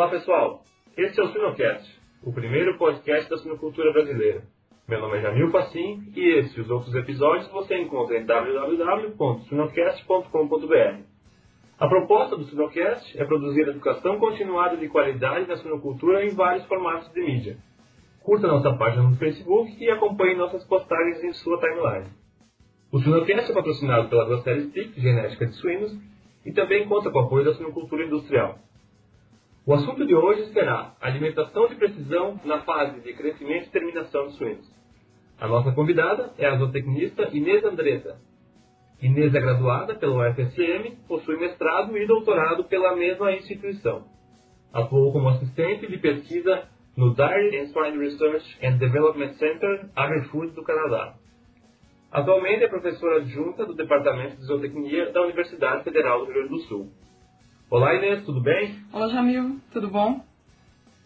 Olá pessoal, este é o Sinocast, o primeiro podcast da sinocultura brasileira. Meu nome é Jamil Facim e este e os outros episódios você encontra em www.sinocast.com.br. A proposta do Sinocast é produzir educação continuada de qualidade na sinocultura em vários formatos de mídia. Curta nossa página no Facebook e acompanhe nossas postagens em sua timeline. O Sinocast é patrocinado pela Grosseria Stick, genética de suínos, e também conta com apoio da sinocultura industrial. O assunto de hoje será alimentação de precisão na fase de crescimento e terminação de suínos. A nossa convidada é a zootecnista Inês Andretta. Inês é graduada pela UFSM, possui mestrado e doutorado pela mesma instituição. Atuou como assistente de pesquisa no Dairy and Swine Research and Development Center, AgriFood do Canadá. Atualmente é professora adjunta do Departamento de Zootecnia da Universidade Federal do Rio Grande do Sul. Olá Inês, tudo bem? Olá Jamil, tudo bom?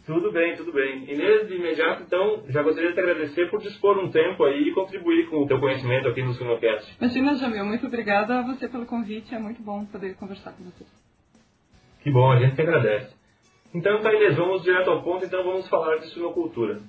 Tudo bem, tudo bem. Inês, de imediato, então, já gostaria de te agradecer por dispor um tempo aí e contribuir com o teu conhecimento aqui no Sinocast. Imagina, Jamil, muito obrigada a você pelo convite, é muito bom poder conversar com você. Que bom, a gente que agradece. Então, tá, Inês, vamos direto ao ponto, então vamos falar de suinocultura.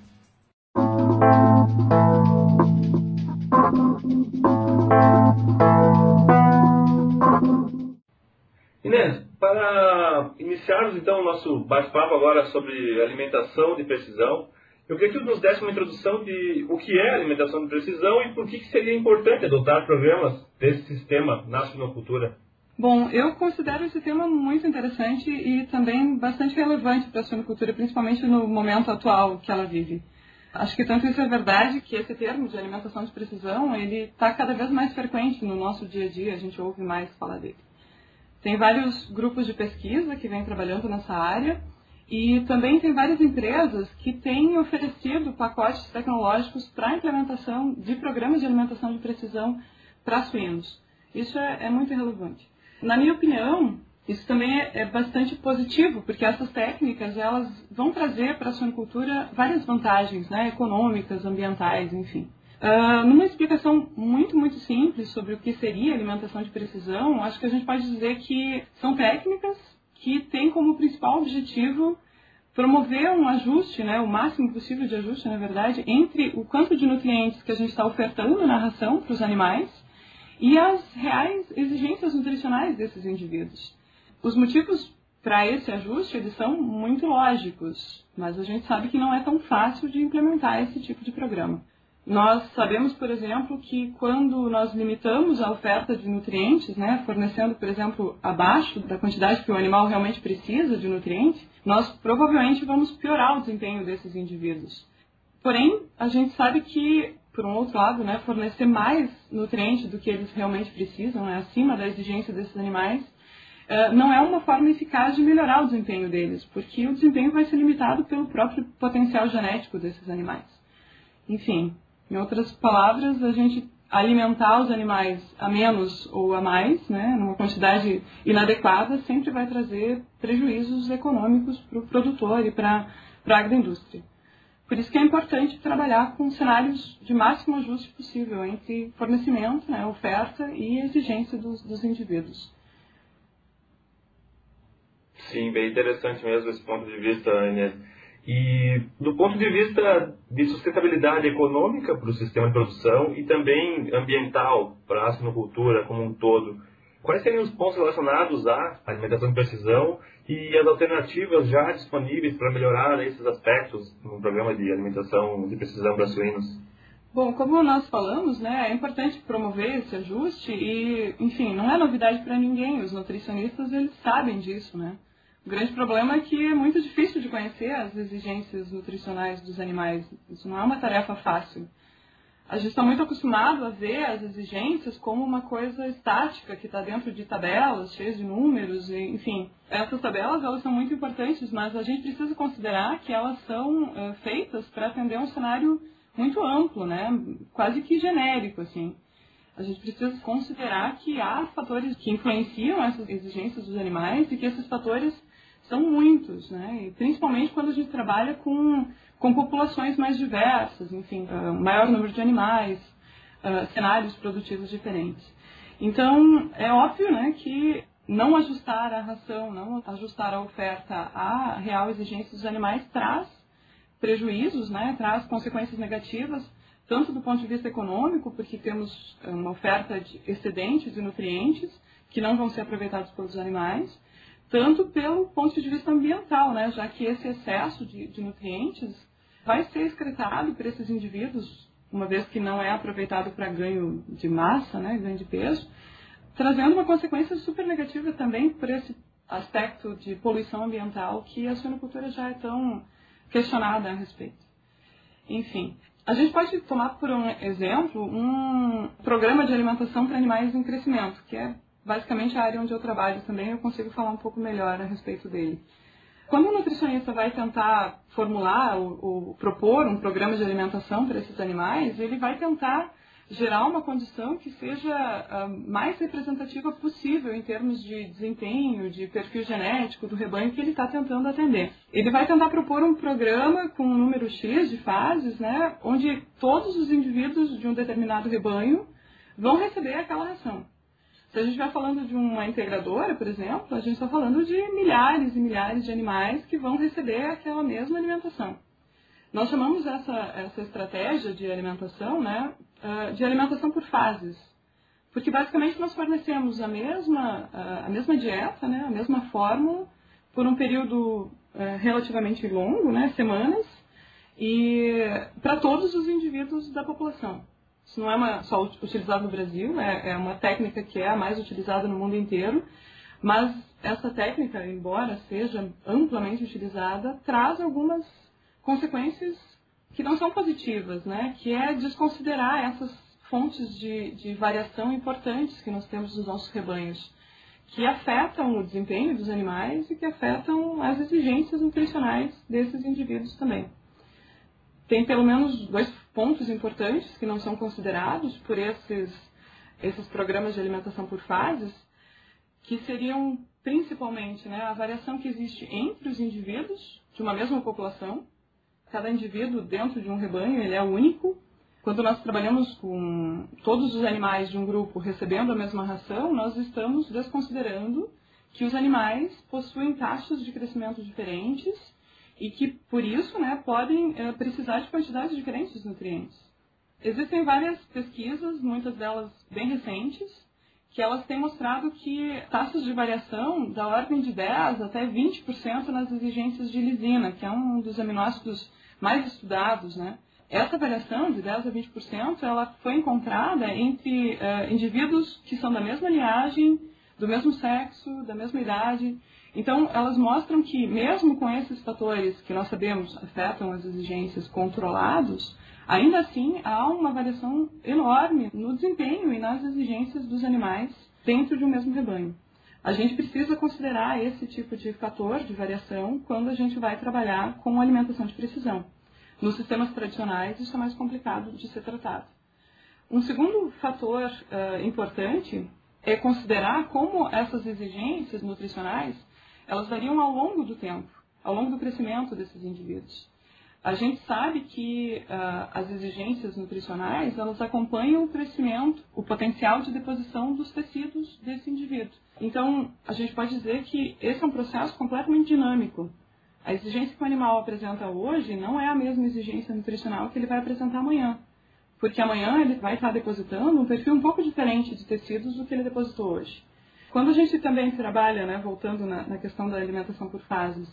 Inês, para iniciarmos então o nosso bate-papo agora sobre alimentação de precisão, eu queria que nos desse uma introdução de o que é alimentação de precisão e por que, seria importante adotar programas desse sistema na suinocultura. Bom, eu considero esse tema muito interessante e também bastante relevante para a suinocultura, principalmente no momento atual que ela vive. Acho que tanto isso é verdade que esse termo de alimentação de precisão ele está cada vez mais frequente no nosso dia a dia, a gente ouve mais falar dele. Tem vários grupos de pesquisa que vêm trabalhando nessa área e também tem várias empresas que têm oferecido pacotes tecnológicos para a implementação de programas de alimentação de precisão para suínos. Isso é, é, muito relevante. Na minha opinião, isso também é, é bastante positivo, porque essas técnicas elas vão trazer para a suinocultura várias vantagens né, econômicas, ambientais, enfim. Uh, numa explicação muito, muito simples sobre o que seria alimentação de precisão, acho que a gente pode dizer que são técnicas que têm como principal objetivo promover um ajuste, né, o máximo possível de ajuste, na verdade, entre o quanto de nutrientes que a gente está ofertando na ração para os animais e as reais exigências nutricionais desses indivíduos. Os motivos para esse ajuste eles são muito lógicos, mas a gente sabe que não é tão fácil de implementar esse tipo de programa. Nós sabemos, por exemplo, que quando nós limitamos a oferta de nutrientes, né, fornecendo, por exemplo, abaixo da quantidade que o animal realmente precisa de nutrientes, nós provavelmente vamos piorar o desempenho desses indivíduos. Porém, a gente sabe que, por um outro lado, né, fornecer mais nutrientes do que eles realmente precisam, né, acima da exigência desses animais, uh, não é uma forma eficaz de melhorar o desempenho deles, porque o desempenho vai ser limitado pelo próprio potencial genético desses animais. Enfim, em outras palavras, a gente alimentar os animais a menos ou a mais, né, numa quantidade inadequada, sempre vai trazer prejuízos econômicos para o produtor e para a agroindústria. Por isso que é importante trabalhar com cenários de máximo ajuste possível entre fornecimento, né, oferta e exigência dos, dos indivíduos. Sim, bem interessante mesmo esse ponto de vista, Inês. E do ponto de vista de sustentabilidade econômica para o sistema de produção e também ambiental para a sinocultura como um todo, quais seriam os pontos relacionados à alimentação de precisão e as alternativas já disponíveis para melhorar esses aspectos no programa de alimentação de precisão para suínos? Bom, como nós falamos, né, é importante promover esse ajuste e, enfim, não é novidade para ninguém. Os nutricionistas eles sabem disso, né? O grande problema é que é muito difícil de conhecer as exigências nutricionais dos animais. Isso não é uma tarefa fácil. A gente está muito acostumado a ver as exigências como uma coisa estática, que está dentro de tabelas cheias de números, e, enfim. Essas tabelas elas são muito importantes, mas a gente precisa considerar que elas são é, feitas para atender um cenário muito amplo, né? quase que genérico. assim. A gente precisa considerar que há fatores que influenciam essas exigências dos animais e que esses fatores são muitos, né? E principalmente quando a gente trabalha com, com populações mais diversas, enfim, uh, maior número de animais, uh, cenários produtivos diferentes. Então, é óbvio né, que não ajustar a ração, não ajustar a oferta à real exigência dos animais traz prejuízos, né, traz consequências negativas, tanto do ponto de vista econômico, porque temos uma oferta de excedentes de nutrientes que não vão ser aproveitados pelos animais, tanto pelo ponto de vista ambiental, né, já que esse excesso de, de nutrientes vai ser excretado por esses indivíduos, uma vez que não é aproveitado para ganho de massa, né, ganho de peso, trazendo uma consequência super negativa também por esse aspecto de poluição ambiental que a suinocultura já é tão questionada a respeito. Enfim, a gente pode tomar por um exemplo um programa de alimentação para animais em crescimento, que é basicamente a área onde eu trabalho também, eu consigo falar um pouco melhor a respeito dele. Quando o nutricionista vai tentar formular ou, ou propor um programa de alimentação para esses animais, ele vai tentar gerar uma condição que seja a mais representativa possível em termos de desempenho, de perfil genético do rebanho que ele está tentando atender. Ele vai tentar propor um programa com um número X de fases, né, onde todos os indivíduos de um determinado rebanho vão receber aquela ração. Se a gente estiver falando de uma integradora, por exemplo, a gente está falando de milhares e milhares de animais que vão receber aquela mesma alimentação. Nós chamamos essa, essa estratégia de alimentação né, ah, de alimentação por fases. Porque basicamente nós fornecemos a mesma, a mesma dieta, né, a mesma fórmula, por um período eh, relativamente longo, né, semanas, e para todos os indivíduos da população. Isso não é uma, só utilizado no Brasil, é, é uma técnica que é a mais utilizada no mundo inteiro, mas essa técnica, embora seja amplamente utilizada, traz algumas consequências que não são positivas, né? que é desconsiderar essas fontes de, de variação importantes que nós temos nos nossos rebanhos, que afetam o desempenho dos animais e que afetam as exigências nutricionais desses indivíduos também. Tem pelo menos dois pontos importantes que não são considerados por esses, esses programas de alimentação por fases, que seriam principalmente né, a variação que existe entre os indivíduos de uma mesma população, cada indivíduo dentro de um rebanho ele é único. Quando nós trabalhamos com todos os animais de um grupo recebendo a mesma ração, nós estamos desconsiderando que os animais possuem taxas de crescimento diferentes e que, por isso, né, podem é, precisar de quantidades diferentes de nutrientes. Existem várias pesquisas, muitas delas bem recentes, que elas têm mostrado que taxas de variação da ordem de 10 até 20% nas exigências de lisina, que é um dos aminoácidos mais estudados, né? Essa variação de 10 a 20%, ela foi encontrada entre uh, indivíduos que são da mesma linhagem, do mesmo sexo, da mesma idade. Então, elas mostram que, mesmo com esses fatores que nós sabemos afetam as exigências controlados, ainda assim há uma variação enorme no desempenho e nas exigências dos animais dentro de um mesmo rebanho. A gente precisa considerar esse tipo de fator de variação quando a gente vai trabalhar com alimentação de precisão. Nos sistemas tradicionais, isso é mais complicado de ser tratado. Um segundo fator uh, importante é considerar como essas exigências nutricionais elas variam ao longo do tempo, ao longo do crescimento desses indivíduos. A gente sabe que uh, as exigências nutricionais elas acompanham o crescimento, o potencial de deposição dos tecidos desse indivíduo. Então, a gente pode dizer que esse é um processo completamente dinâmico. A exigência que o animal apresenta hoje não é a mesma exigência nutricional que ele vai apresentar amanhã. Porque amanhã ele vai estar depositando um perfil um pouco diferente de tecidos do que ele depositou hoje. Quando a gente também trabalha, né, voltando na, na questão da alimentação por fases,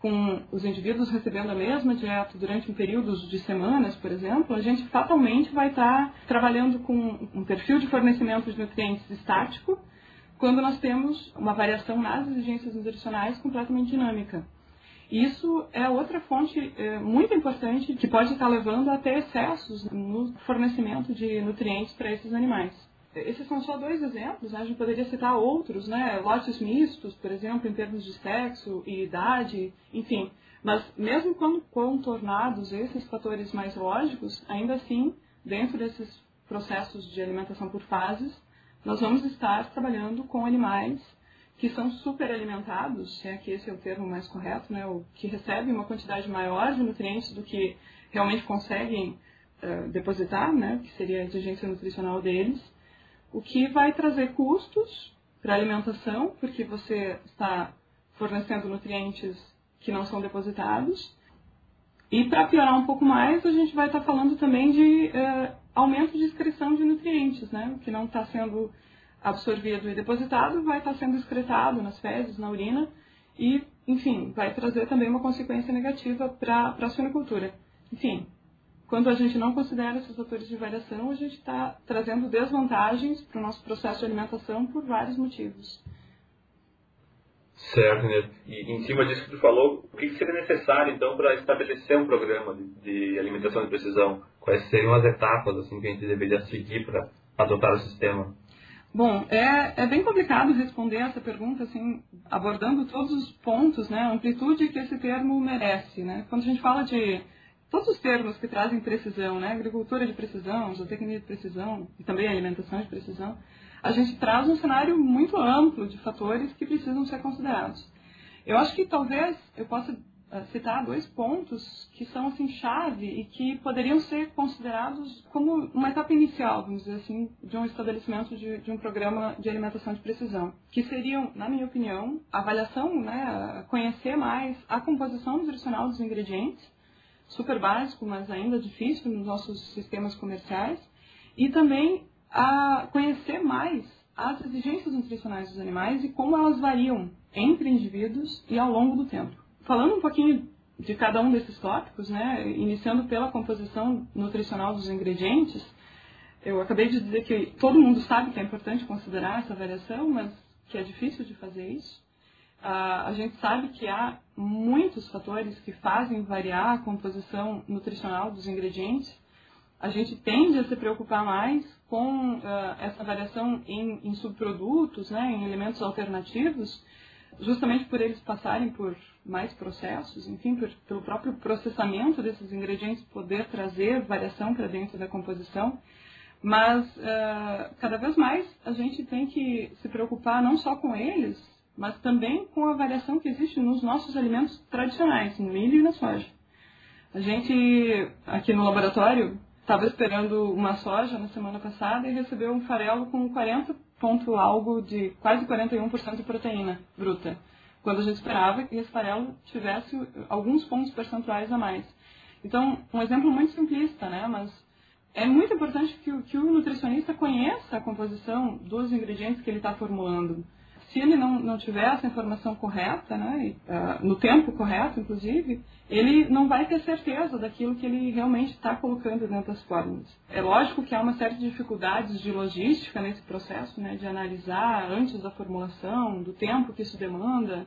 com os indivíduos recebendo a mesma dieta durante um período de semanas, por exemplo, a gente fatalmente vai estar trabalhando com um perfil de fornecimento de nutrientes estático quando nós temos uma variação nas exigências nutricionais completamente dinâmica. Isso é outra fonte é, muito importante que pode estar levando até excessos no fornecimento de nutrientes para esses animais. Esses são só dois exemplos, né? a gente poderia citar outros, né? lotes mistos, por exemplo, em termos de sexo e idade, enfim. Mas mesmo quando contornados esses fatores mais lógicos, ainda assim, dentro desses processos de alimentação por fases, nós vamos estar trabalhando com animais que são superalimentados, se é que esse é o termo mais correto, né, ou que recebem uma quantidade maior de nutrientes do que realmente conseguem uh, depositar, né, que seria a exigência nutricional deles, o que vai trazer custos para alimentação, porque você está fornecendo nutrientes que não são depositados. E para piorar um pouco mais, a gente vai estar tá falando também de uh, aumento de excreção de nutrientes, né? que não está sendo absorvido e depositado, vai estar tá sendo excretado nas fezes, na urina, e, enfim, vai trazer também uma consequência negativa para a suinocultura. Enfim, quando a gente não considera esses fatores de variação, a gente está trazendo desvantagens para o nosso processo de alimentação por vários motivos. Certo, né? E em cima disso que tu falou, o que seria necessário então para estabelecer um programa de, de, alimentação de precisão? Quais seriam as etapas assim que a gente deveria seguir para adotar o sistema? Bom, é, é bem complicado responder essa pergunta assim, abordando todos os pontos, né, a amplitude que esse termo merece, né? Quando a gente fala de todos os termos que trazem precisão, né, agricultura de precisão, zootecnia de precisão e também alimentação de precisão, a gente traz um cenário muito amplo de fatores que precisam ser considerados. Eu acho que talvez eu possa eh, citar dois pontos que são assim chave e que poderiam ser considerados como uma etapa inicial, vamos dizer assim, de um estabelecimento de, de um programa de alimentação de precisão, que seriam, na minha opinião, avaliação, né, conhecer mais a composição nutricional dos ingredientes, super básico, mas ainda difícil nos nossos sistemas comerciais, e também a conhecer mais as exigências nutricionais dos animais e como elas variam entre indivíduos e ao longo do tempo. Falando um pouquinho de cada um desses tópicos, né, iniciando pela composição nutricional dos ingredientes, eu acabei de dizer que todo mundo sabe que é importante considerar essa variação, mas que é difícil de fazer isso. Uh, a gente sabe que há muitos fatores que fazem variar a composição nutricional dos ingredientes a gente tende a se preocupar mais com uh, essa variação em, em subprodutos, né, em elementos alternativos, justamente por eles passarem por mais processos, enfim, por, pelo próprio processamento desses ingredientes poder trazer variação para dentro da composição. Mas uh, cada vez mais a gente tem que se preocupar não só com eles, mas também com a variação que existe nos nossos alimentos tradicionais, no milho e na soja. A gente, aqui no laboratório, estava esperando uma soja na semana passada e recebeu um farelo com 40 ponto algo de quase 41% de proteína bruta, quando a gente esperava que esse farelo tivesse alguns pontos percentuais a mais. Então, um exemplo muito simplista, né? Mas é muito importante que que o nutricionista conheça a composição dos ingredientes que ele está formulando se ele não, não tiver essa informação correta, né, uh, no tempo correto, inclusive, ele não vai ter certeza daquilo que ele realmente está colocando dentro das fórmulas. É lógico que há uma série de dificuldades de logística nesse processo, né, de analisar antes da formulação, do tempo que isso demanda,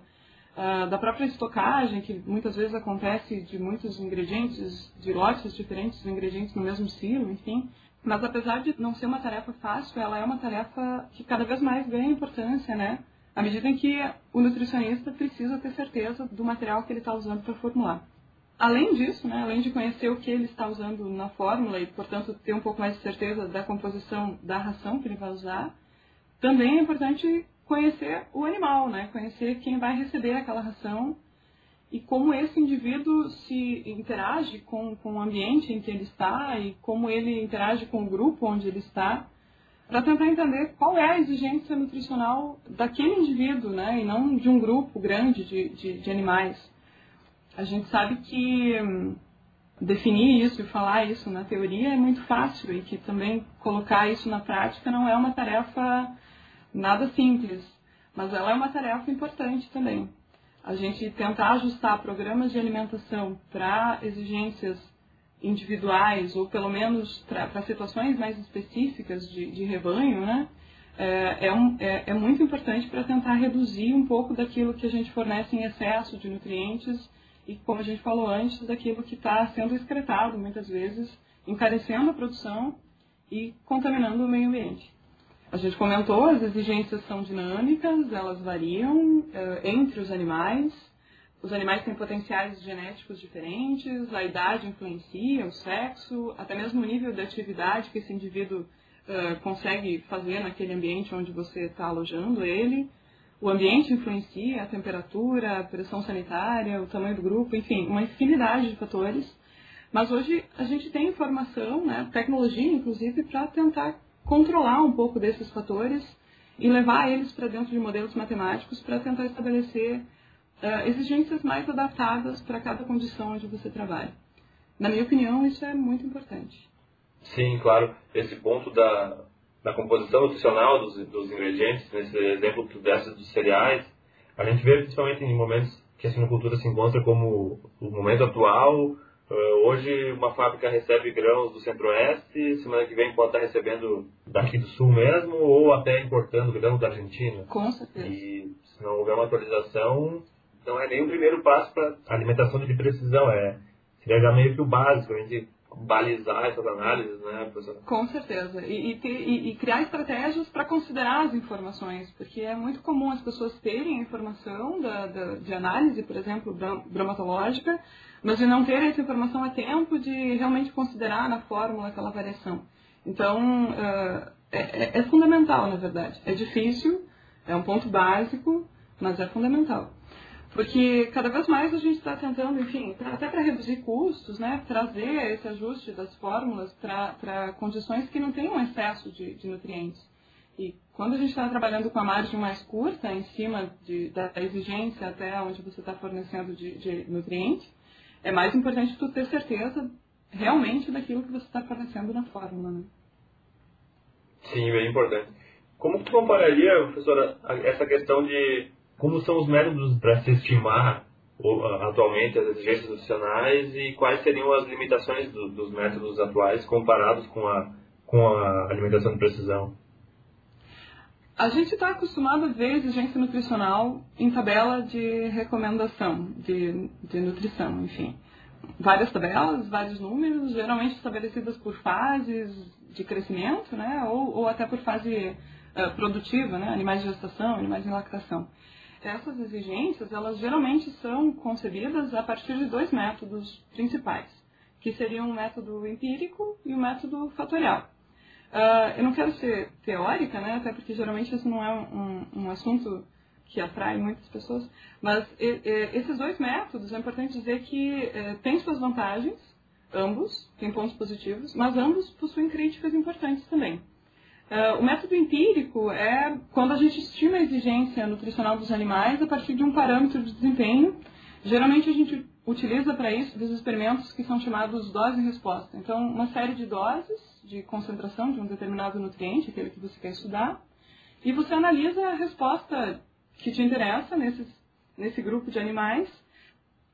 uh, da própria estocagem, que muitas vezes acontece de muitos ingredientes, de lotes diferentes de ingredientes no mesmo silo, enfim. Mas apesar de não ser uma tarefa fácil, ela é uma tarefa que cada vez mais ganha importância, né? À medida em que o nutricionista precisa ter certeza do material que ele está usando para formular. Além disso, né, além de conhecer o que ele está usando na fórmula e, portanto, ter um pouco mais de certeza da composição da ração que ele vai usar, também é importante conhecer o animal, né, conhecer quem vai receber aquela ração e como esse indivíduo se interage com, com o ambiente em que ele está e como ele interage com o grupo onde ele está para tentar entender qual é a exigência nutricional daquele indivíduo, né, e não de um grupo grande de, de, de animais. A gente sabe que hum, definir isso e falar isso na teoria é muito fácil e que também colocar isso na prática não é uma tarefa nada simples, mas ela é uma tarefa importante também. A gente tentar ajustar programas de alimentação para exigências individuais, ou pelo menos para situações mais específicas de, de rebanho, né? É, é, um, é, é muito importante para tentar reduzir um pouco daquilo que a gente fornece em excesso de nutrientes e, como a gente falou antes, daquilo que está sendo excretado muitas vezes, encarecendo a produção e contaminando o meio ambiente. A gente comentou, as exigências são dinâmicas, elas variam é, entre os animais, os animais têm potenciais genéticos diferentes, a idade influencia, o sexo, até mesmo o nível de atividade que esse indivíduo uh, consegue fazer naquele ambiente onde você está alojando ele. O ambiente influencia, a temperatura, a pressão sanitária, o tamanho do grupo, enfim, uma infinidade de fatores. Mas hoje a gente tem informação, né, tecnologia inclusive, para tentar controlar um pouco desses fatores e levar eles para dentro de modelos matemáticos para tentar estabelecer uh, exigências mais adaptadas para cada condição onde você trabalha. Na minha opinião, isso é muito importante. Sim, claro. Esse ponto da, da composição nutricional dos, dos ingredientes, nesse exemplo dessas dos cereais, a gente vê principalmente em momentos que a sinocultura se encontra como o momento atual. Uh, hoje uma fábrica recebe grãos do centro-oeste, semana que vem pode estar recebendo daqui do sul mesmo, ou até importando grãos da Argentina. Com certeza. E se não houver uma atualização, não é nem o primeiro passo para alimentação de precisão, é seria já meio que o básico, a gente balizar essas análises, né, professor? Com certeza. E, e, e, criar estratégias para considerar as informações, porque é muito comum as pessoas terem a informação da, da, de análise, por exemplo, bromatológica, mas de não ter essa informação a tempo de realmente considerar na fórmula aquela variação. Então, uh, é, é fundamental, na verdade. É difícil, é um ponto básico, mas é fundamental. Porque cada vez mais a gente está tentando, enfim, até para reduzir custos, né, trazer esse ajuste das fórmulas para condições que não tenham excesso de, de nutrientes. E quando a gente está trabalhando com a margem mais curta, em cima de, da exigência até onde você está fornecendo de, de nutrientes, é mais importante tu ter certeza realmente daquilo que você está fornecendo na fórmula. Né? Sim, bem importante. Como tu compararia, professora, essa questão de como são os métodos para se estimar atualmente as exigências nutricionais e quais seriam as limitações do, dos métodos atuais comparados com a, com a alimentação de precisão? A gente está acostumado a ver exigência nutricional em tabela de recomendação de, de nutrição, enfim. Várias tabelas, vários números, geralmente estabelecidas por fases de crescimento, né, ou, ou até por fase uh, produtiva, né, animais de gestação, animais em lactação essas exigências, elas geralmente são concebidas a partir de dois métodos principais, que seriam o método empírico e o método fatorial. Uh, eu não quero ser teórica, né, até porque geralmente isso não é um, um assunto que atrai muitas pessoas, mas e, e, esses dois métodos, é importante dizer que eh, têm suas vantagens, ambos, têm pontos positivos, mas ambos possuem críticas importantes também. Uh, o método empírico é quando a gente estima a exigência nutricional dos animais a partir de um parâmetro de desempenho. Geralmente a gente utiliza para isso dos experimentos que são chamados dose e resposta. Então, uma série de doses de concentração de um determinado nutriente, aquele que você quer estudar, e você analisa a resposta que te interessa nesse grupo de animais,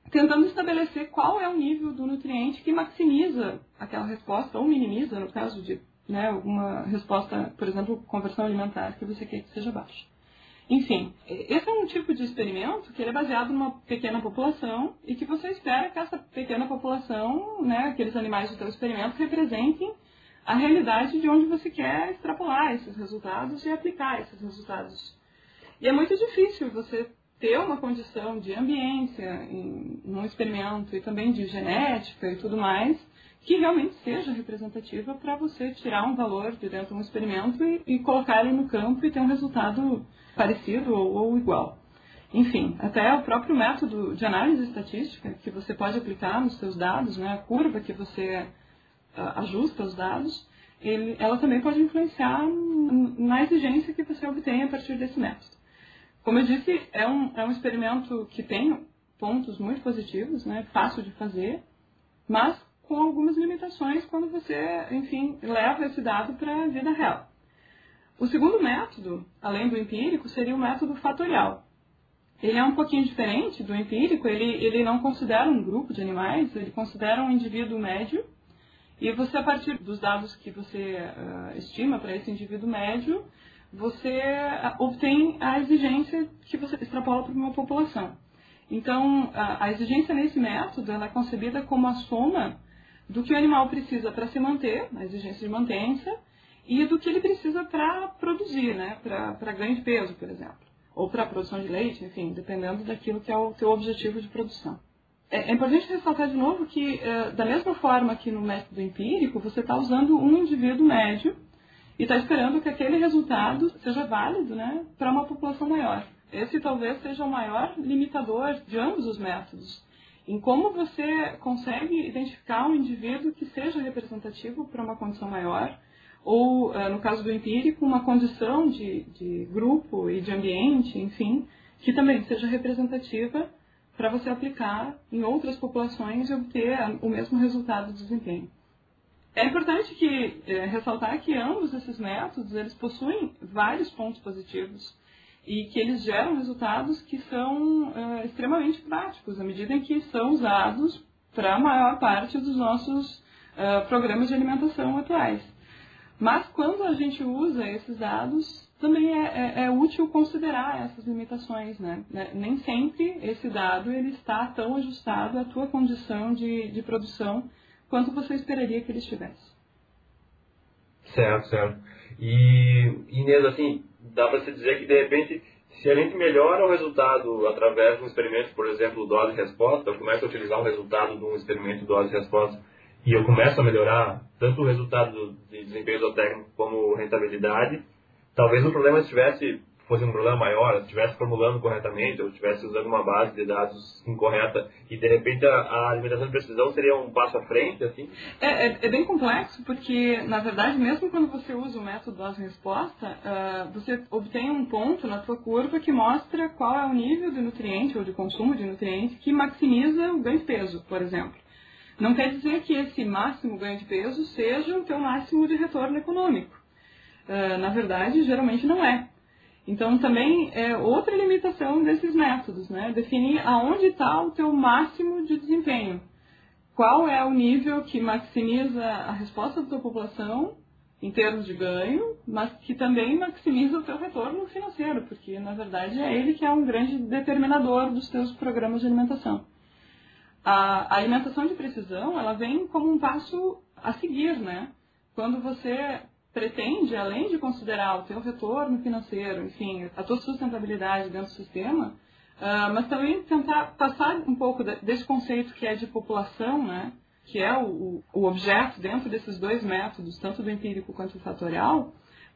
tentando estabelecer qual é o nível do nutriente que maximiza aquela resposta, ou minimiza, no caso de né, alguma resposta, por exemplo, conversão alimentar que você quer que seja baixa. Enfim, esse é um tipo de experimento que é baseado numa pequena população e que você espera que essa pequena população, né, aqueles animais do seu experimento, representem a realidade de onde você quer extrapolar esses resultados e aplicar esses resultados. E é muito difícil você ter uma condição de ambiência em um experimento e também de genética e tudo mais que realmente seja representativa para você tirar um valor de dentro de um experimento e, e, colocar ele no campo e ter um resultado parecido ou, ou, igual. Enfim, até o próprio método de análise estatística que você pode aplicar nos seus dados, né, a curva que você uh, ajusta os dados, ele, ela também pode influenciar na exigência que você obtém a partir desse método. Como eu disse, é um, é um experimento que tem pontos muito positivos, né, fácil de fazer, mas com algumas limitações quando você, enfim, leva esse dado para a vida real. O segundo método, além do empírico, seria o método fatorial. Ele é um pouquinho diferente do empírico, ele, ele não considera um grupo de animais, ele considera um indivíduo médio, e você, a partir dos dados que você uh, estima para esse indivíduo médio, você uh, obtém a exigência que você extrapola para uma população. Então, a, a exigência nesse método é concebida como a soma do que o animal precisa para se manter, a exigência de mantença, e do que ele precisa para produzir, né? para ganho de peso, por exemplo. Ou para produção de leite, enfim, dependendo daquilo que é o teu objetivo de produção. É, é importante ressaltar de novo que, é, da mesma forma que no método empírico, você está usando um indivíduo médio e está esperando que aquele resultado seja válido né, para uma população maior. Esse talvez seja o maior limitador de ambos os métodos em como você consegue identificar um indivíduo que seja representativo para uma condição maior, ou, no caso do empírico, uma condição de, de grupo e de ambiente, enfim, que também seja representativa para você aplicar em outras populações e obter o mesmo resultado de desempenho. É importante que é, ressaltar que ambos esses métodos eles possuem vários pontos positivos e que eles geram resultados que são é, extremamente práticos à medida em que são usados para a maior parte dos nossos é, programas de alimentação atuais. Mas quando a gente usa esses dados, também é, é, é, útil considerar essas limitações, né? né? Nem sempre esse dado ele está tão ajustado à tua condição de, de produção quanto você esperaria que ele estivesse. Certo, certo. E, Inês, assim, dá para se dizer que, de repente, se a gente melhora o resultado através de um experimento, por exemplo, dose-resposta, eu começo a utilizar o resultado de um experimento dose-resposta e eu começo a melhorar tanto o resultado de desempenho do técnico como rentabilidade, talvez o problema estivesse fosse um problema maior, estivesse formulando corretamente ou estivesse usando uma base de dados incorreta e de repente a, a alimentação de precisão seria um passo à frente, assim? É, é, é bem complexo porque, na verdade, mesmo quando você usa o método dose-resposta, uh, você obtém um ponto na sua curva que mostra qual é o nível de nutriente ou de consumo de nutriente que maximiza o ganho de peso, por exemplo. Não quer dizer que esse máximo ganho de peso seja o teu máximo de retorno econômico. Uh, na verdade, geralmente não é. Então, também é outra limitação desses métodos, né? Definir aonde está o teu máximo de desempenho. Qual é o nível que maximiza a resposta da tua população em termos de ganho, mas que também maximiza o teu retorno financeiro, porque, na verdade, é ele que é um grande determinador dos teus programas de alimentação. A alimentação de precisão, ela vem como um passo a seguir, né? Quando você pretende, além de considerar o teu retorno financeiro, enfim, a tua sustentabilidade dentro do sistema, uh, mas também tentar passar um pouco desse conceito que é de população, né, que é o, o objeto dentro desses dois métodos, tanto do empírico quanto do fatorial,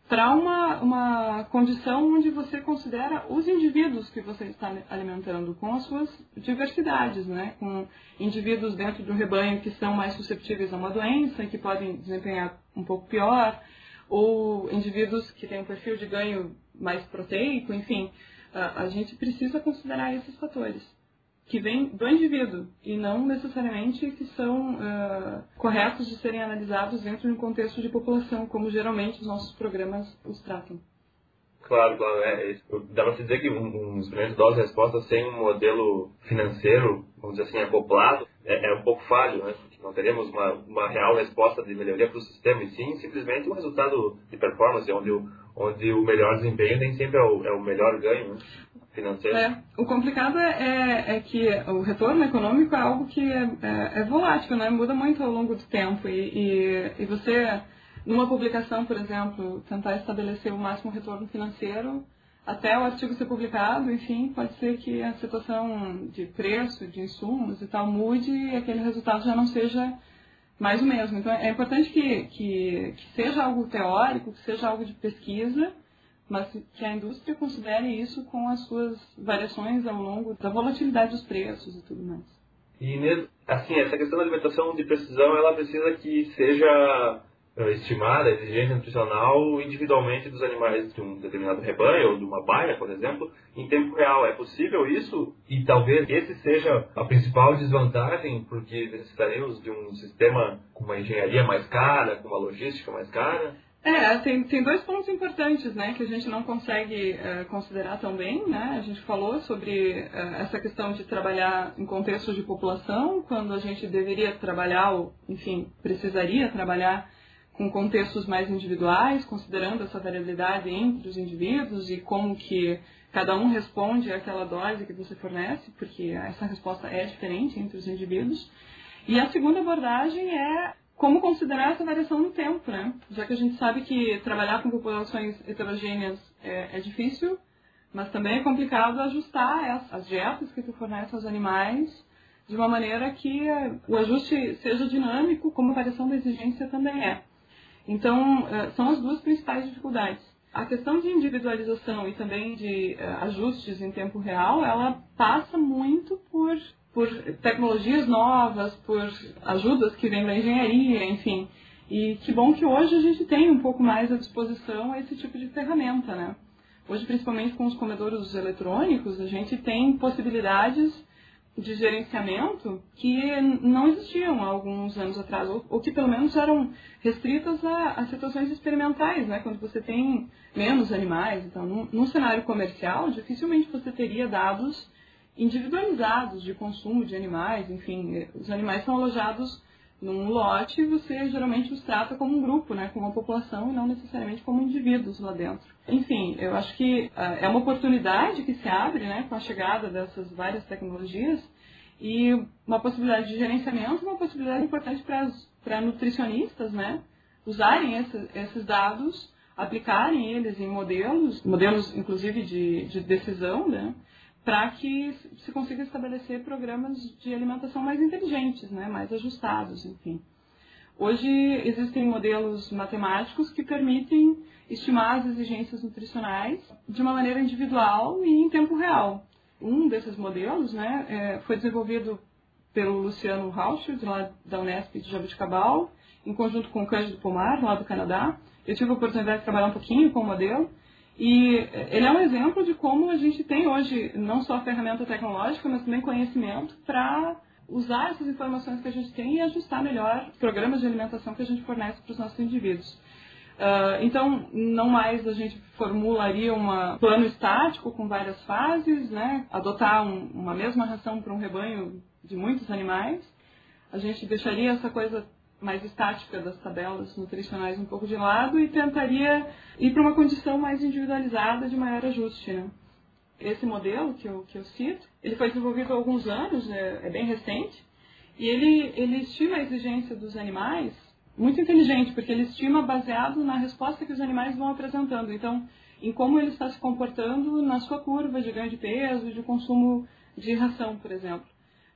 para uma, uma condição onde você considera os indivíduos que você está alimentando com as suas diversidades, né? com indivíduos dentro do rebanho que são mais susceptíveis a uma doença que podem desempenhar um pouco pior, ou indivíduos que têm um perfil de ganho mais proteico, enfim, a, gente precisa considerar esses fatores que vêm do indivíduo e não necessariamente que são uh, corretos de serem analisados dentro de um contexto de população, como geralmente os nossos programas os tratam. Claro, claro. É, é dá para se dizer que um, um experimento dose-resposta sem um modelo financeiro, vamos dizer assim, acoplado, é, é um pouco falho, né? Não teremos uma, uma real resposta de melhoria para o sistema, e sim simplesmente um resultado de performance, onde o, onde o melhor desempenho nem sempre é o, é o melhor ganho né? financeiro. É, o complicado é, é, é, que o retorno econômico é algo que é, é, é, volátil, né? muda muito ao longo do tempo, e, e, e você numa publicação, por exemplo, tentar estabelecer o máximo retorno financeiro até o artigo ser publicado, enfim, pode ser que a situação de preço, de insumos e tal mude e aquele resultado já não seja mais o mesmo. Então é importante que, que, que seja algo teórico, que seja algo de pesquisa, mas que a indústria considere isso com as suas variações ao longo da volatilidade dos preços e tudo mais. E assim, essa questão da alimentação de precisão, ela precisa que seja estimar a exigência nutricional individualmente dos animais de um determinado rebanho ou de uma baia, por exemplo, em tempo real. É possível isso? E talvez esse seja a principal desvantagem, porque necessitaremos de um sistema com uma engenharia mais cara, com uma logística mais cara? É, tem, tem dois pontos importantes, né, que a gente não consegue uh, considerar tão bem, né? A gente falou sobre uh, essa questão de trabalhar em contextos de população, quando a gente deveria trabalhar, ou, enfim, precisaria trabalhar com contextos mais individuais, considerando essa variabilidade entre os indivíduos e como que cada um responde àquela dose que você fornece, porque essa resposta é diferente entre os indivíduos. E a segunda abordagem é como considerar essa variação no tempo, né? Já que a gente sabe que trabalhar com populações heterogêneas é, é difícil, mas também é complicado ajustar as dietas que tu fornece aos animais de uma maneira que o ajuste seja dinâmico, como a variação da exigência também é. Então, eh, são as duas principais dificuldades. A questão de individualização e também de eh, ajustes em tempo real, ela passa muito por, por tecnologias novas, por ajudas que vêm da engenharia, enfim. E que bom que hoje a gente tem um pouco mais à disposição esse tipo de ferramenta, né? Hoje, principalmente com os comedouros eletrônicos, a gente tem possibilidades de gerenciamento que não existiam há alguns anos atrás, ou, ou que pelo menos eram restritas a, a, situações experimentais, né? quando você tem menos animais. Então, num, num cenário comercial, dificilmente você teria dados individualizados de consumo de animais, enfim, os animais são alojados num lote você geralmente os trata como um grupo, né, como uma população e não necessariamente como indivíduos lá dentro. Enfim, eu acho que uh, é uma oportunidade que se abre né, com a chegada dessas várias tecnologias e uma possibilidade de gerenciamento, uma possibilidade importante para nutricionistas, né, usarem esse, esses dados, aplicarem eles em modelos, modelos inclusive de, de decisão, né, para que se consiga estabelecer programas de alimentação mais inteligentes, né, mais ajustados, enfim. Hoje existem modelos matemáticos que permitem estimar as exigências nutricionais de uma maneira individual e em tempo real. Um desses modelos né, é, foi desenvolvido pelo Luciano Rauschuld, lá da Unesp de Jabuticabal, em conjunto com o Cândido Pomar, lá do Canadá. Eu tive a oportunidade de trabalhar um pouquinho com o modelo e ele é um exemplo de como a gente tem hoje não só ferramenta tecnológica, mas também conhecimento para usar essas informações que a gente tem e ajustar melhor os programas de alimentação que a gente fornece para os nossos indivíduos. Uh, então, não mais a gente formularia um plano estático com várias fases, né? adotar um, uma mesma ração para um rebanho de muitos animais. A gente deixaria essa coisa mais estática das tabelas nutricionais um pouco de lado e tentaria ir para uma condição mais individualizada de maior ajuste. Né? Esse modelo que eu, que eu cito, ele foi desenvolvido há alguns anos, é, é bem recente, e ele, ele estima a exigência dos animais muito inteligente, porque ele estima baseado na resposta que os animais vão apresentando. Então, em como ele está se comportando na sua curva de ganho de peso, de consumo de ração, por exemplo.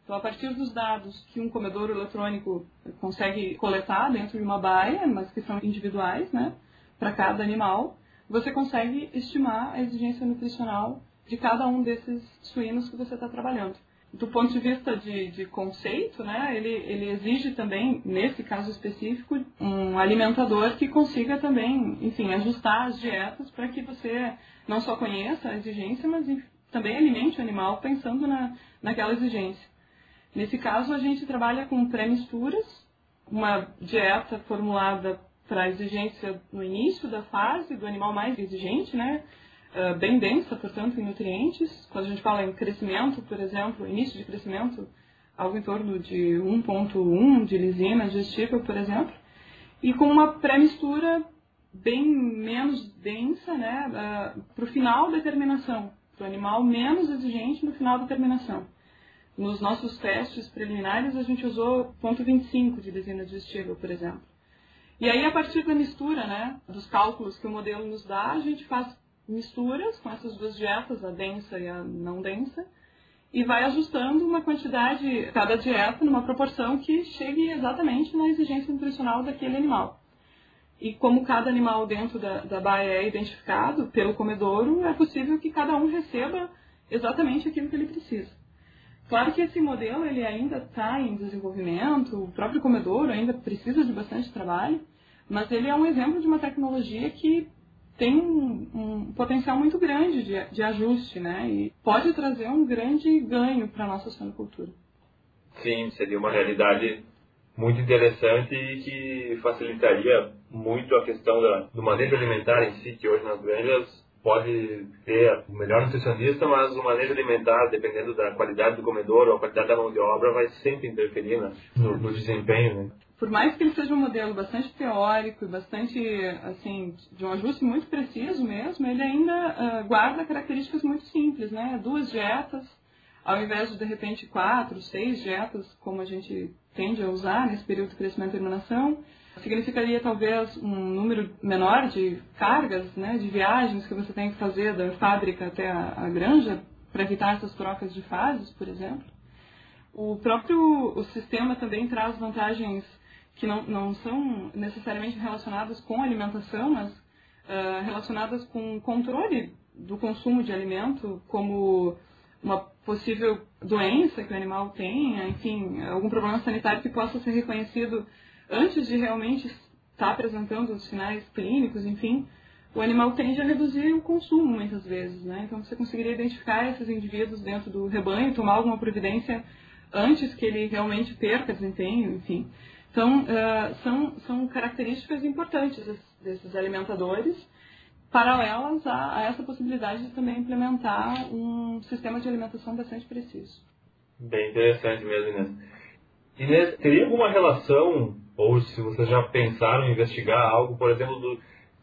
Então, a partir dos dados que um comedor eletrônico consegue coletar dentro de uma baia, mas que são individuais, né, para cada animal, você consegue estimar a exigência nutricional de cada um desses suínos que você está trabalhando. Do ponto de vista de, de conceito, né, ele, ele exige também, nesse caso específico, um alimentador que consiga também, enfim, ajustar as dietas para que você não só conheça a exigência, mas também alimente o animal pensando na, naquela exigência. Nesse caso, a gente trabalha com pré-misturas, uma dieta formulada para exigência no início da fase do animal mais exigente, né? Uh, bem densa, portanto, em nutrientes. Quando a gente fala em crescimento, por exemplo, início de crescimento, algo em torno de 1.1 de lisina digestível, por exemplo. E com uma pré-mistura bem menos densa, né? Uh, ah, para o final da terminação. Para o animal menos exigente no final da terminação. Nos nossos testes preliminares, a gente usou 0,25 de lisina digestível, por exemplo. E aí, a partir da mistura, né, dos cálculos que o modelo nos dá, a gente faz misturas com essas duas dietas, a densa e a não densa, e vai ajustando uma quantidade, cada dieta, numa proporção que chegue exatamente na exigência nutricional daquele animal. E como cada animal dentro da, da baia é identificado pelo comedouro, é possível que cada um receba exatamente aquilo que ele precisa. Claro que esse modelo ele ainda está em desenvolvimento, o próprio comedouro ainda precisa de bastante trabalho, mas ele é um exemplo de uma tecnologia que tem um, um potencial muito grande de, de, ajuste, né? E pode trazer um grande ganho para a nossa suinocultura. Sim, seria uma realidade muito interessante e que facilitaria muito a questão da, do manejo alimentar em si, que hoje nas granjas pode ter o melhor nutricionista, mas o manejo alimentar, dependendo da qualidade do comedor ou a qualidade da mão de obra, vai sempre interferir né, no, no, desempenho. Né? Por mais que ele seja um modelo bastante teórico e bastante, assim, de um ajuste muito preciso mesmo, ele ainda uh, guarda características muito simples, né? Duas dietas, ao invés de, de repente, quatro, seis dietas, como a gente tende a usar nesse período de crescimento e terminação, significaria talvez um número menor de cargas, né, de viagens que você tem que fazer da fábrica até a, a granja para evitar essas trocas de fases, por exemplo. O próprio o sistema também traz vantagens que não, não são necessariamente relacionadas com alimentação, mas uh, relacionadas com controle do consumo de alimento, como uma possível doença que o animal tenha, enfim, algum problema sanitário que possa ser reconhecido antes de realmente está apresentando os sinais clínicos, enfim, o animal tende a reduzir o consumo muitas vezes, né? Então você conseguiria identificar esses indivíduos dentro do rebanho, tomar alguma providência antes que ele realmente perca desempenho, enfim. Então, uh, são, são características importantes desses, desses alimentadores, paralelas a, a, essa possibilidade de também implementar um sistema de alimentação bastante preciso. Bem interessante mesmo, Inês. Inês, teria alguma relação, ou se vocês já pensaram em investigar algo, por exemplo, do,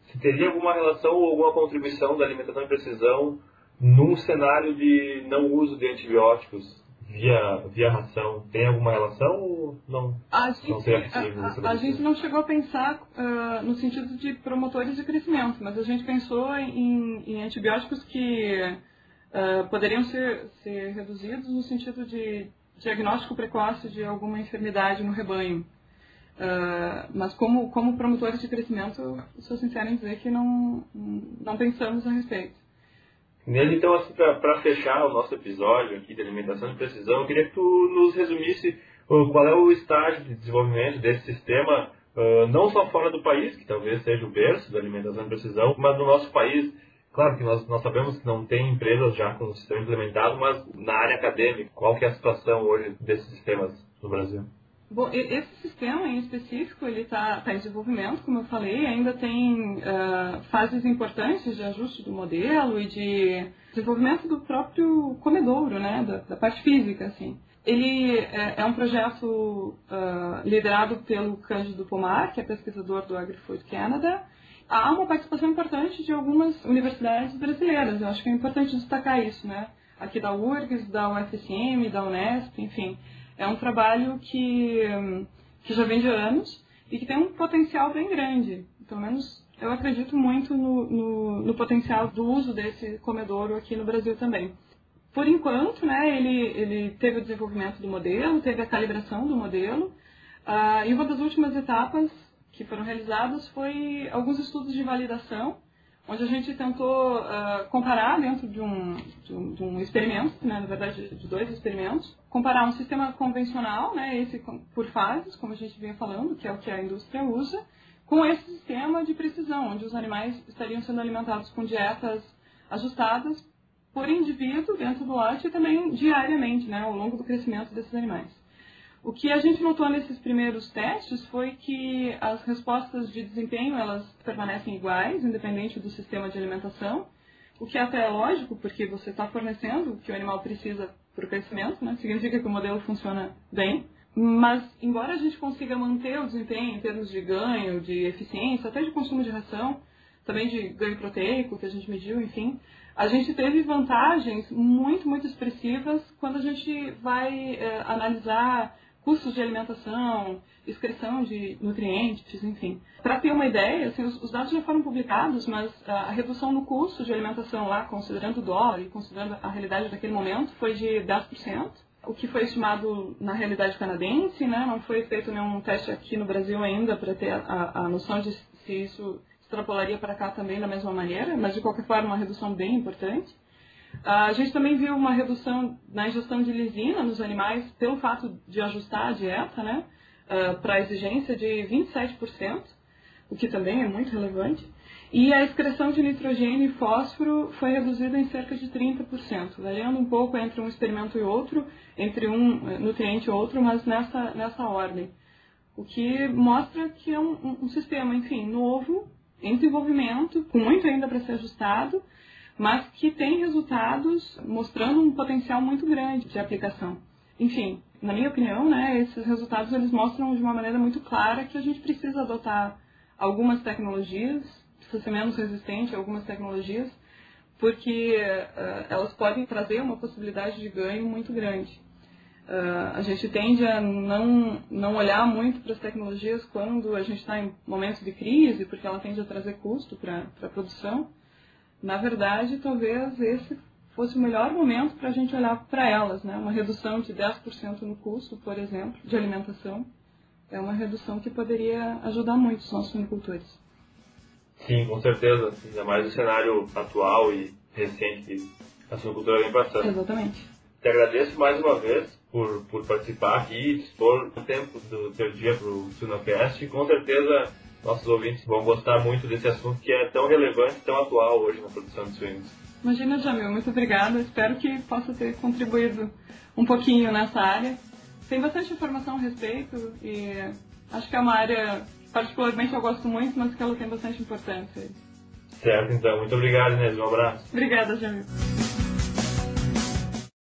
se teria alguma relação ou alguma contribuição da alimentação de precisão num cenário de não uso de antibióticos via, via ração tem alguma relação ou não, a gente, não seria possível? A, a, a gente não chegou a pensar uh, no sentido de promotores de crescimento, mas a gente pensou em, em antibióticos que uh, poderiam ser, ser reduzidos no sentido de diagnóstico precoce de alguma enfermidade no rebanho. Uh, mas como, como promotores de crescimento, sou sincera em dizer que não, não pensamos a respeito. Nele, então, assim, para fechar o nosso episódio aqui de alimentação de precisão, eu queria que tu nos resumisse uh, qual é o estágio de desenvolvimento desse sistema, uh, não só fora do país, que talvez seja o berço da alimentação de precisão, mas no nosso país. Claro que nós, nós sabemos que não tem empresas já com o sistema implementado, mas na área acadêmica, qual que é a situação hoje desses sistemas no Brasil? Bom, esse sistema em específico ele está tá em desenvolvimento, como eu falei, ainda tem uh, fases importantes de ajuste do modelo e de desenvolvimento do próprio comedouro, né, da, da parte física, assim. Ele é, é um projeto uh, liderado pelo Cândido Pomar, que é pesquisador do AgriFood Canada. Há uma participação importante de algumas universidades brasileiras, eu acho que é importante destacar isso, né? Aqui da URGS, da UFSM, da Unesp, enfim é um trabalho que, que já vem de anos e que tem um potencial bem grande. Pelo menos eu acredito muito no, no, no potencial do uso desse comedouro aqui no Brasil também. Por enquanto, né, ele, ele teve o desenvolvimento do modelo, teve a calibração do modelo, uh, e uma das últimas etapas que foram realizadas foi alguns estudos de validação onde a gente tentou uh, comparar dentro de um, de um, de um experimento, né, na verdade de dois experimentos, comparar um sistema convencional, né, esse por fases, como a gente vinha falando, que é o que a indústria usa, com esse sistema de precisão, onde os animais estariam sendo alimentados com dietas ajustadas por indivíduo dentro do lote e também diariamente, né, ao longo do crescimento desses animais. O que a gente notou nesses primeiros testes foi que as respostas de desempenho elas permanecem iguais, independente do sistema de alimentação, o que até é lógico, porque você está fornecendo o que o animal precisa para o crescimento, né? significa que o modelo funciona bem. Mas, embora a gente consiga manter o desempenho em termos de ganho, de eficiência, até de consumo de ração, também de ganho proteico que a gente mediu, enfim, a gente teve vantagens muito, muito expressivas quando a gente vai é, analisar custos de alimentação, excreção de nutrientes, enfim. Para ter uma ideia, assim, os, os, dados já foram publicados, mas a redução no custo de alimentação lá, considerando o dólar e considerando a realidade daquele momento, foi de 10%. O que foi estimado na realidade canadense, né? não foi feito nenhum teste aqui no Brasil ainda para ter a, a noção de se isso extrapolaria para cá também da mesma maneira, mas de qualquer forma uma redução bem importante. A gente também viu uma redução na ingestão de lisina nos animais pelo fato de ajustar a dieta, né, uh, para a exigência de 27%, o que também é muito relevante. E a excreção de nitrogênio e fósforo foi reduzida em cerca de 30%, variando um pouco entre um experimento e outro, entre um eh, nutriente e outro, mas nessa, nessa ordem. O que mostra que é um, um sistema, enfim, novo, em desenvolvimento, com muito ainda para ser ajustado, mas que tem resultados mostrando um potencial muito grande de aplicação. Enfim, na minha opinião, né, esses resultados eles mostram de uma maneira muito clara que a gente precisa adotar algumas tecnologias, precisa ser menos resistente a algumas tecnologias, porque uh, elas podem trazer uma possibilidade de ganho muito grande. Uh, a gente tende a não, não olhar muito para as tecnologias quando a gente está em momentos de crise, porque ela tende a trazer custo para a produção. Na verdade, talvez esse fosse o melhor momento para a gente olhar para elas, né? Uma redução de 10% no custo, por exemplo, de alimentação, é uma redução que poderia ajudar muito os nossos agricultores. Sim, com certeza. Ainda mais no cenário atual e recente que a suinocultura vem passando. Exatamente. Te agradeço mais uma vez por, por participar aqui e dispor o tempo do teu dia para o Sinocast. Com certeza nossos ouvintes vão gostar muito desse assunto que é tão relevante, tão atual hoje na produção de suínos. Imagina, Jamil, muito obrigada. Espero que possa ter contribuído um pouquinho nessa área. Tem bastante informação a respeito e acho que é uma área que particularmente eu gosto muito, mas que ela tem bastante importância. Certo, então. Muito obrigado, Inês. Um abraço. Obrigada, Jamil.